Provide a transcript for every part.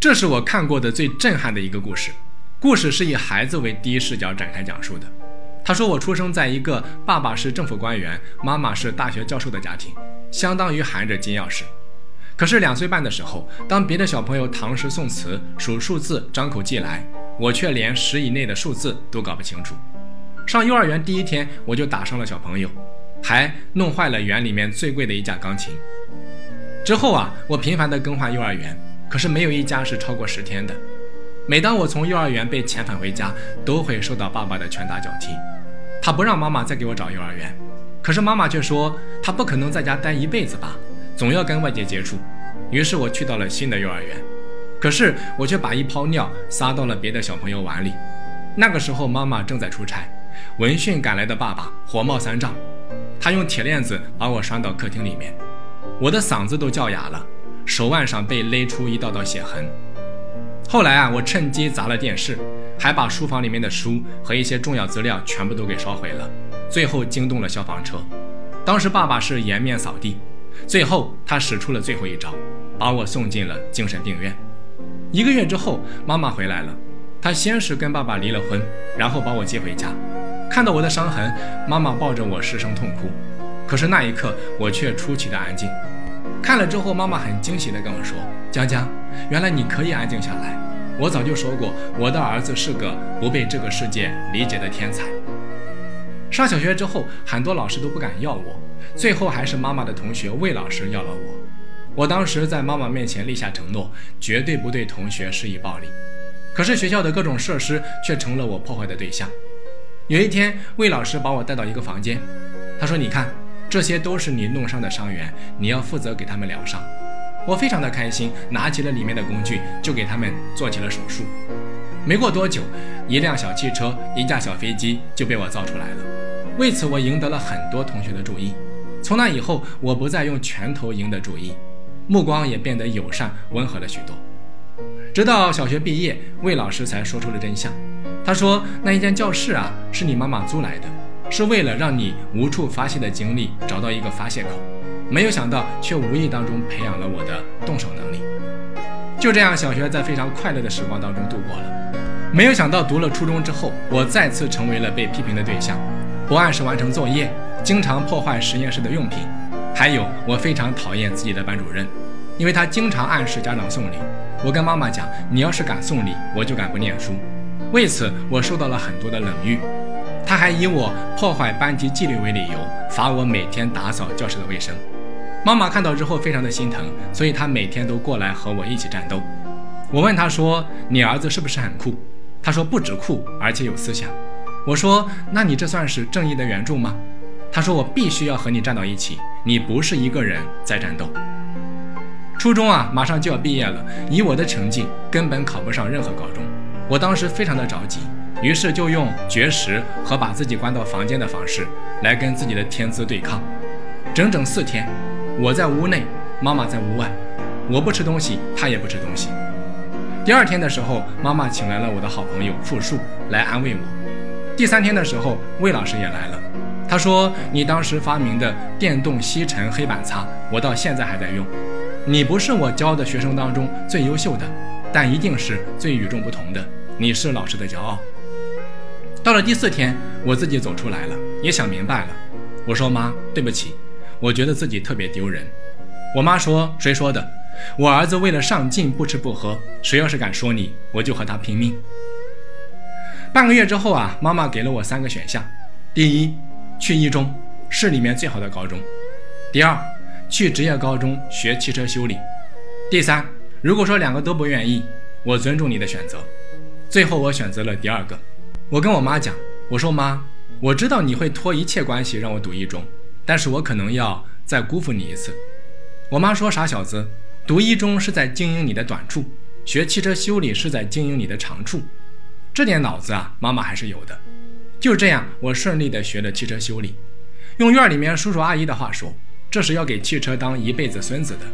这是我看过的最震撼的一个故事。故事是以孩子为第一视角展开讲述的。他说：“我出生在一个爸爸是政府官员，妈妈是大学教授的家庭，相当于含着金钥匙。可是两岁半的时候，当别的小朋友唐诗宋词、数数字、张口即来，我却连十以内的数字都搞不清楚。上幼儿园第一天，我就打伤了小朋友，还弄坏了园里面最贵的一架钢琴。之后啊，我频繁地更换幼儿园，可是没有一家是超过十天的。每当我从幼儿园被遣返回家，都会受到爸爸的拳打脚踢。”他不让妈妈再给我找幼儿园，可是妈妈却说他不可能在家待一辈子吧，总要跟外界接触。于是我去到了新的幼儿园，可是我却把一泡尿撒到了别的小朋友碗里。那个时候妈妈正在出差，闻讯赶来的爸爸火冒三丈，他用铁链子把我拴到客厅里面，我的嗓子都叫哑了，手腕上被勒出一道道血痕。后来啊，我趁机砸了电视。还把书房里面的书和一些重要资料全部都给烧毁了，最后惊动了消防车。当时爸爸是颜面扫地，最后他使出了最后一招，把我送进了精神病院。一个月之后，妈妈回来了，她先是跟爸爸离了婚，然后把我接回家。看到我的伤痕，妈妈抱着我失声痛哭。可是那一刻，我却出奇的安静。看了之后，妈妈很惊喜地跟我说：“江江，原来你可以安静下来。”我早就说过，我的儿子是个不被这个世界理解的天才。上小学之后，很多老师都不敢要我，最后还是妈妈的同学魏老师要了我。我当时在妈妈面前立下承诺，绝对不对同学施以暴力。可是学校的各种设施却成了我破坏的对象。有一天，魏老师把我带到一个房间，他说：“你看，这些都是你弄伤的伤员，你要负责给他们疗伤。”我非常的开心，拿起了里面的工具，就给他们做起了手术。没过多久，一辆小汽车、一架小飞机就被我造出来了。为此，我赢得了很多同学的注意。从那以后，我不再用拳头赢得注意，目光也变得友善温和了许多。直到小学毕业，魏老师才说出了真相。他说：“那一间教室啊，是你妈妈租来的，是为了让你无处发泄的精力找到一个发泄口。”没有想到，却无意当中培养了我的动手能力。就这样，小学在非常快乐的时光当中度过了。没有想到，读了初中之后，我再次成为了被批评的对象，不按时完成作业，经常破坏实验室的用品。还有，我非常讨厌自己的班主任，因为他经常暗示家长送礼。我跟妈妈讲，你要是敢送礼，我就敢不念书。为此，我受到了很多的冷遇。他还以我破坏班级纪律为理由，罚我每天打扫教室的卫生。妈妈看到之后非常的心疼，所以她每天都过来和我一起战斗。我问她说：“你儿子是不是很酷？”她说：“不止酷，而且有思想。”我说：“那你这算是正义的援助吗？”她说：“我必须要和你站到一起，你不是一个人在战斗。”初中啊，马上就要毕业了，以我的成绩根本考不上任何高中。我当时非常的着急，于是就用绝食和把自己关到房间的方式来跟自己的天资对抗，整整四天。我在屋内，妈妈在屋外，我不吃东西，她也不吃东西。第二天的时候，妈妈请来了我的好朋友傅树来安慰我。第三天的时候，魏老师也来了，他说：“你当时发明的电动吸尘黑板擦，我到现在还在用。你不是我教的学生当中最优秀的，但一定是最与众不同的。你是老师的骄傲。”到了第四天，我自己走出来了，也想明白了。我说：“妈，对不起。”我觉得自己特别丢人。我妈说：“谁说的？我儿子为了上进不吃不喝，谁要是敢说你，我就和他拼命。”半个月之后啊，妈妈给了我三个选项：第一，去一中，市里面最好的高中；第二，去职业高中学汽车修理；第三，如果说两个都不愿意，我尊重你的选择。最后我选择了第二个。我跟我妈讲：“我说妈，我知道你会托一切关系让我读一中。”但是我可能要再辜负你一次。我妈说：“傻小子，读一中是在经营你的短处，学汽车修理是在经营你的长处。这点脑子啊，妈妈还是有的。”就这样，我顺利的学了汽车修理。用院里面叔叔阿姨的话说，这是要给汽车当一辈子孙子的。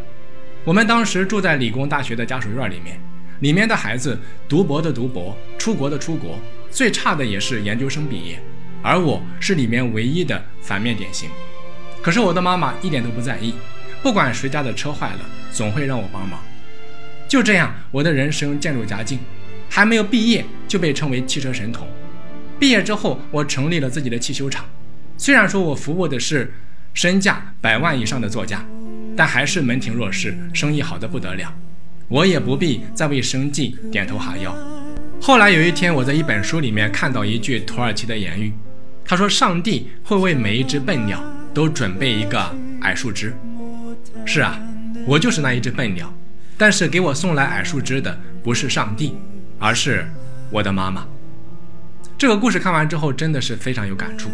我们当时住在理工大学的家属院里面，里面的孩子读博的读博，出国的出国，最差的也是研究生毕业，而我是里面唯一的反面典型。可是我的妈妈一点都不在意，不管谁家的车坏了，总会让我帮忙。就这样，我的人生渐入佳境，还没有毕业就被称为汽车神童。毕业之后，我成立了自己的汽修厂。虽然说我服务的是身价百万以上的作家，但还是门庭若市，生意好的不得了。我也不必再为生计点头哈腰。后来有一天，我在一本书里面看到一句土耳其的言语，他说：“上帝会为每一只笨鸟都准备一个矮树枝。”是啊，我就是那一只笨鸟。但是给我送来矮树枝的不是上帝，而是我的妈妈。这个故事看完之后，真的是非常有感触。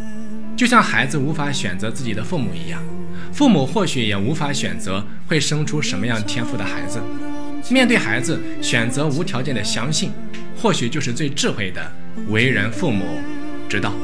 就像孩子无法选择自己的父母一样，父母或许也无法选择会生出什么样天赋的孩子。面对孩子，选择无条件的相信，或许就是最智慧的为人父母之道。